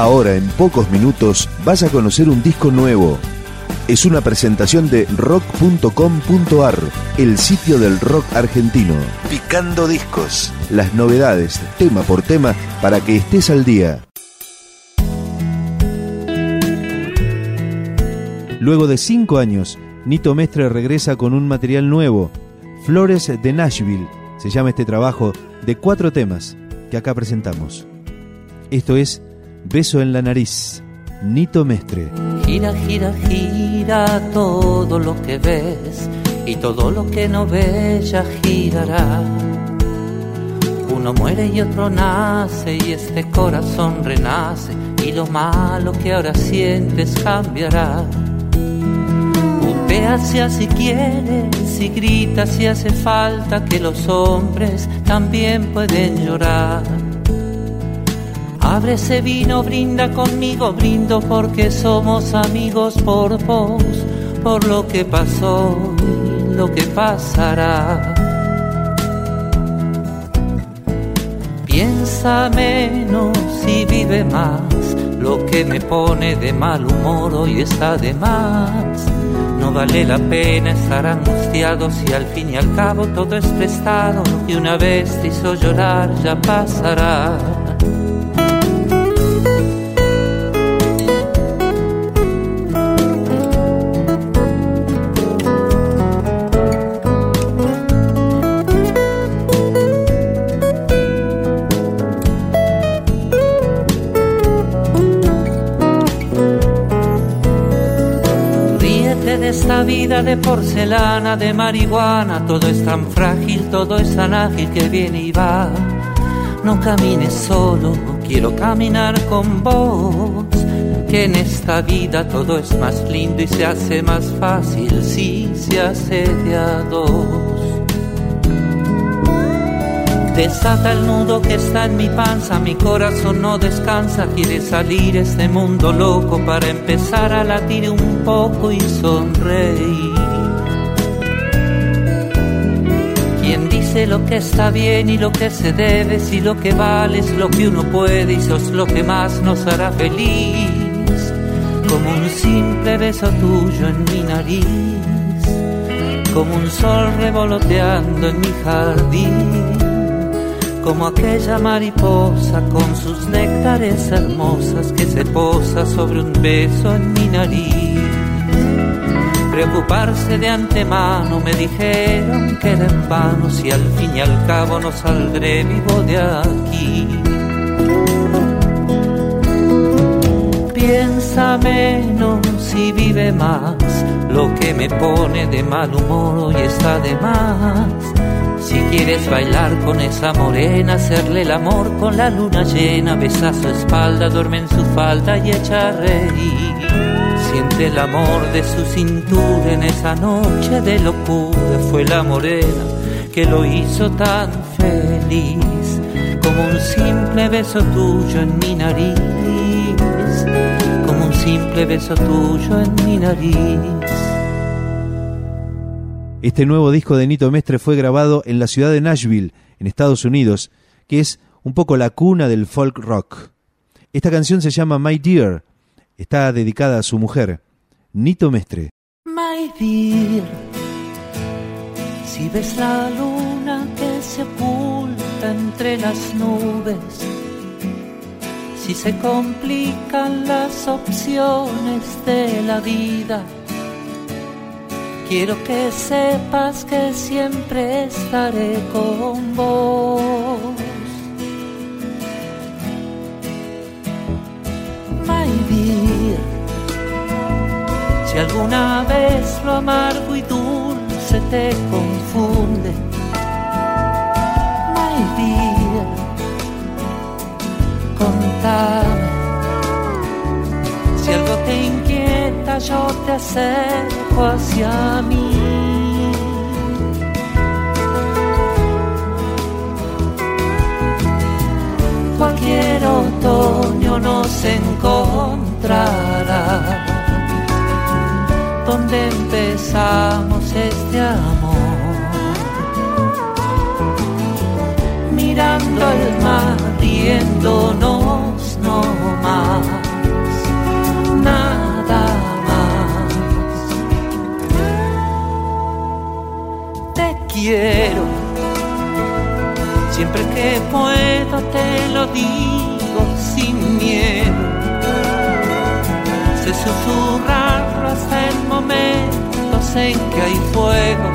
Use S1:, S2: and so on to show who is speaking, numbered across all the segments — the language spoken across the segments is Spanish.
S1: Ahora, en pocos minutos, vas a conocer un disco nuevo. Es una presentación de rock.com.ar, el sitio del rock argentino. Picando discos. Las novedades, tema por tema, para que estés al día. Luego de cinco años, Nito Mestre regresa con un material nuevo, Flores de Nashville, se llama este trabajo, de cuatro temas que acá presentamos. Esto es Beso en la nariz, Nito Mestre.
S2: Gira, gira, gira todo lo que ves y todo lo que no ves ya girará. Uno muere y otro nace y este corazón renace y lo malo que ahora sientes cambiará si quieres y grita si hace falta que los hombres también pueden llorar. Abre ese vino, brinda conmigo, brindo porque somos amigos por vos, por lo que pasó y lo que pasará. Piensa menos y vive más, lo que me pone de mal humor hoy está de más no vale la pena estar angustiado si al fin y al cabo todo es prestado y una vez te hizo llorar ya pasará. Esta vida de porcelana, de marihuana, todo es tan frágil, todo es tan ágil que viene y va. No camines solo, quiero caminar con vos. Que en esta vida todo es más lindo y se hace más fácil si se hace de a dos. Desata el nudo que está en mi panza, mi corazón no descansa, quiere salir este mundo loco para empezar a latir un poco y sonreír. Quien dice lo que está bien y lo que se debe, si lo que vale es lo que uno puede y sos lo que más nos hará feliz, como un simple beso tuyo en mi nariz, como un sol revoloteando en mi jardín como aquella mariposa con sus néctares hermosas que se posa sobre un beso en mi nariz. Preocuparse de antemano me dijeron que era en vano si al fin y al cabo no saldré vivo de aquí. Piensa menos y vive más, lo que me pone de mal humor hoy está de más si quieres bailar con esa morena, hacerle el amor con la luna llena, besa su espalda, duerme en su falda y echa a reír. Siente el amor de su cintura en esa noche de locura, fue la morena que lo hizo tan feliz, como un simple beso tuyo en mi nariz, como un simple beso tuyo en mi nariz.
S1: Este nuevo disco de Nito Mestre fue grabado en la ciudad de Nashville, en Estados Unidos, que es un poco la cuna del folk rock. Esta canción se llama My Dear, está dedicada a su mujer, Nito Mestre.
S2: My Dear, si ves la luna que se oculta entre las nubes, si se complican las opciones de la vida, Quiero que sepas que siempre estaré con vos. My dear, si alguna vez lo amargo y dulce te confunde, my dear, contame. Si algo te inquieta yo te acerco hacia mí. Cualquier otoño nos encontrará donde empezamos este amor. Digo sin miedo. Sé susurrarlo hasta en momentos en que hay fuego.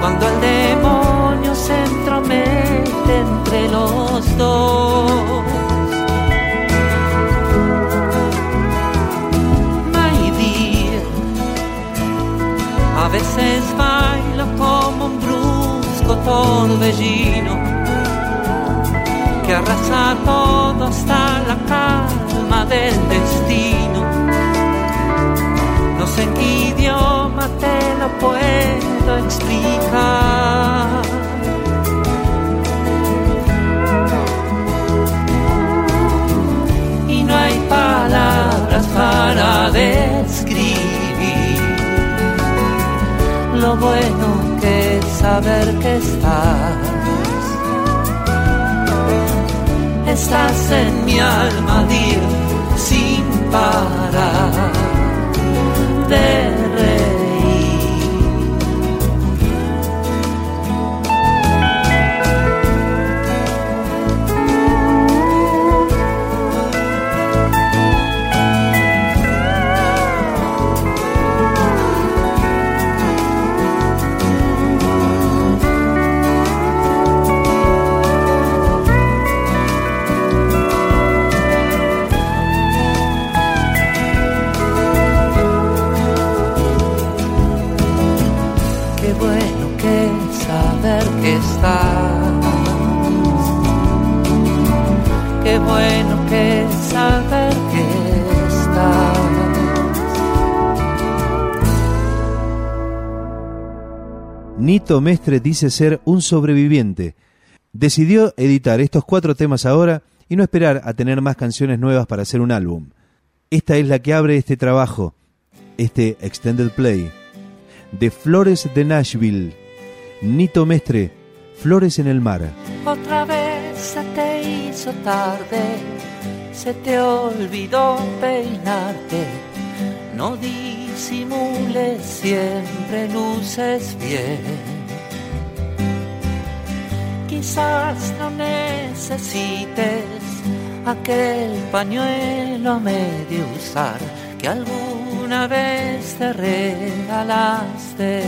S2: Cuando el demonio se entromete entre los dos. My dear, a veces bailo como un brusco torbellino que arrasa todo hasta la calma del destino. No sé en qué idioma te lo puedo explicar. Y no hay palabras para describir lo bueno que es saber que estás. En mi alma, dir sin parar bueno que es saber que estás.
S1: Nito Mestre dice ser un sobreviviente. Decidió editar estos cuatro temas ahora y no esperar a tener más canciones nuevas para hacer un álbum. Esta es la que abre este trabajo, este extended play. De Flores de Nashville. Nito Mestre, Flores en el Mar.
S2: Otra vez se te hizo tarde, se te olvidó peinarte. No disimules, siempre luces bien. Quizás no necesites aquel pañuelo a medio usar que alguna vez te regalaste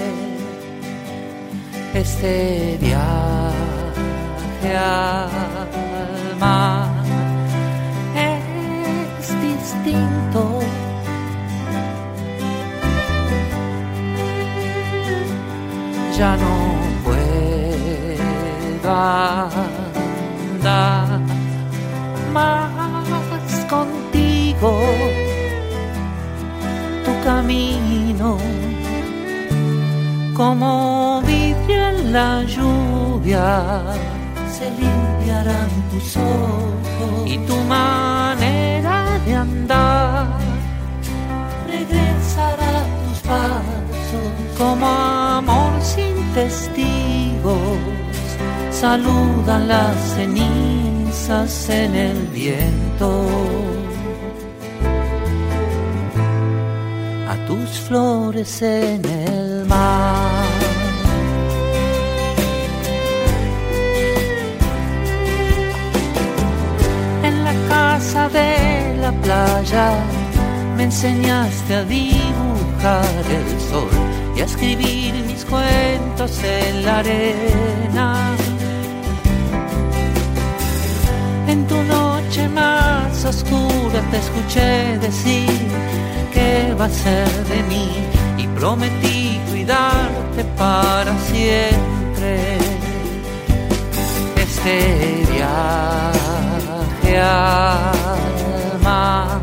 S2: este viaje al mar es distinto. Ya no puedo andar más contigo. Tu camino como vidrio en la lluvia se limpiarán tus ojos. Y tu manera de andar regresará a tus pasos. como amor sin testigos. Saludan las cenizas en el viento. A tus flores en el mar. Casa de la playa me enseñaste a dibujar el sol y a escribir mis cuentos en la arena. En tu noche más oscura te escuché decir qué va a ser de mí y prometí cuidarte para siempre. Este viaje al mar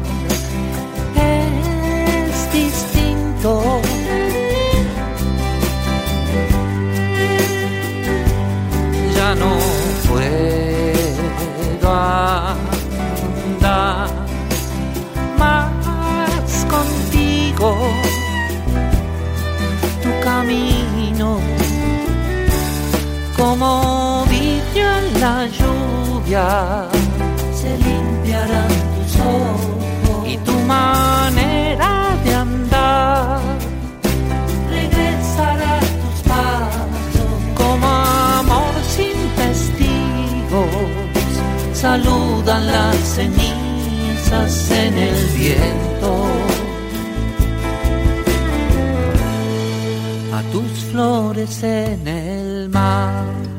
S2: es distinto. Ya no puedo andar más contigo. Tu camino como vidrio en la lluvia se limpiarán tus ojos y tu manera de andar regresará a tus pasos como amor sin testigos saludan las cenizas en el viento. A tus flores en el mar.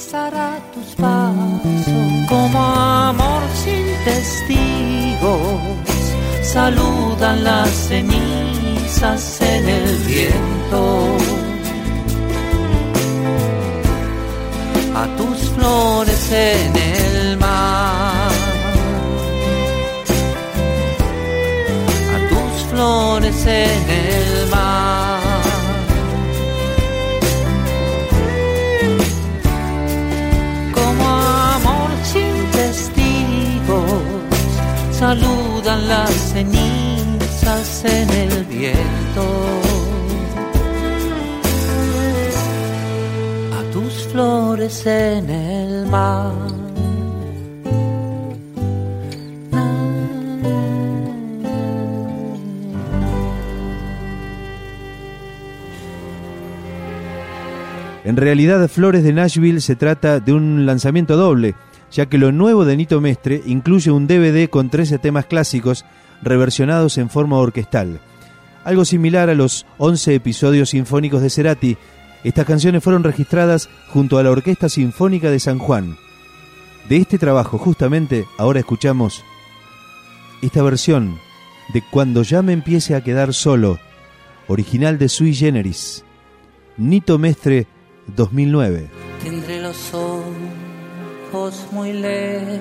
S2: Regresará a tus pasos. Como amor sin testigos saludan las cenizas en el viento. A tus flores en el mar. A tus flores en el las cenizas en el viento. A tus flores en el mar.
S1: En realidad, Flores de Nashville se trata de un lanzamiento doble, ya que lo nuevo de Nito Mestre incluye un DVD con 13 temas clásicos reversionados en forma orquestal. Algo similar a los 11 episodios sinfónicos de Cerati, estas canciones fueron registradas junto a la Orquesta Sinfónica de San Juan. De este trabajo, justamente, ahora escuchamos esta versión de Cuando ya me empiece a quedar solo, original de Sui Generis, Nito Mestre 2009.
S2: Tendré los ojos muy lejos.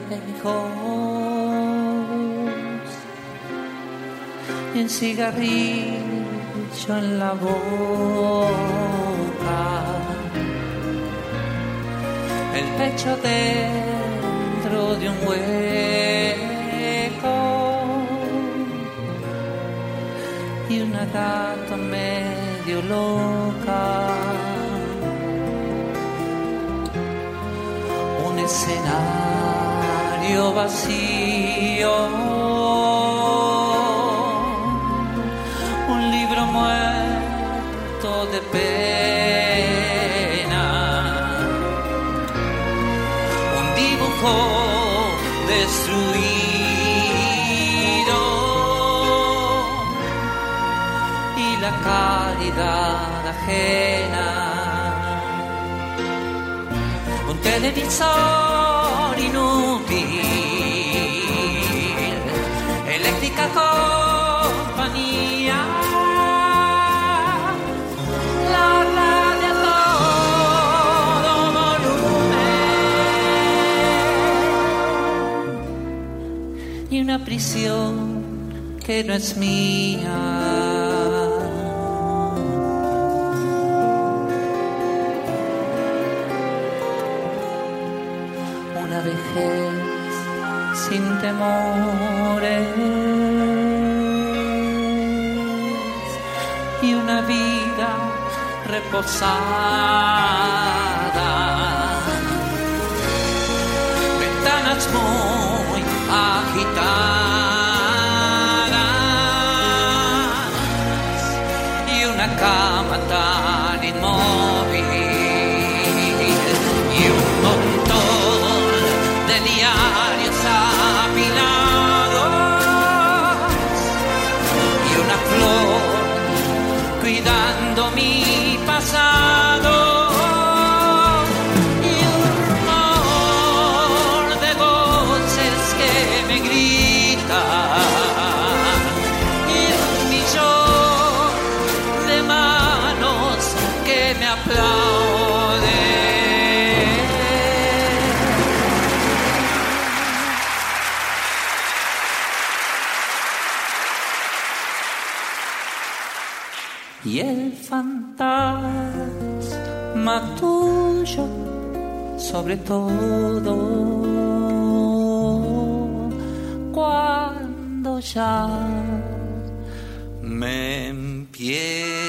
S2: Y un cigarrillo en la boca, el pecho dentro de un hueco. Y una gata medio loca. Escenario vacío, un libro muerto de pena, un dibujo destruido. Y la caridad ajena televisor inútil, eléctrica compañía, la radio a todo volumen y una prisión que no es mía. Y una vida reposada. Ventanas muy agitadas y una cama tan inmóvil y un montón de diarios me aplauden. y el fantasma tuyo sobre todo cuando ya me empiece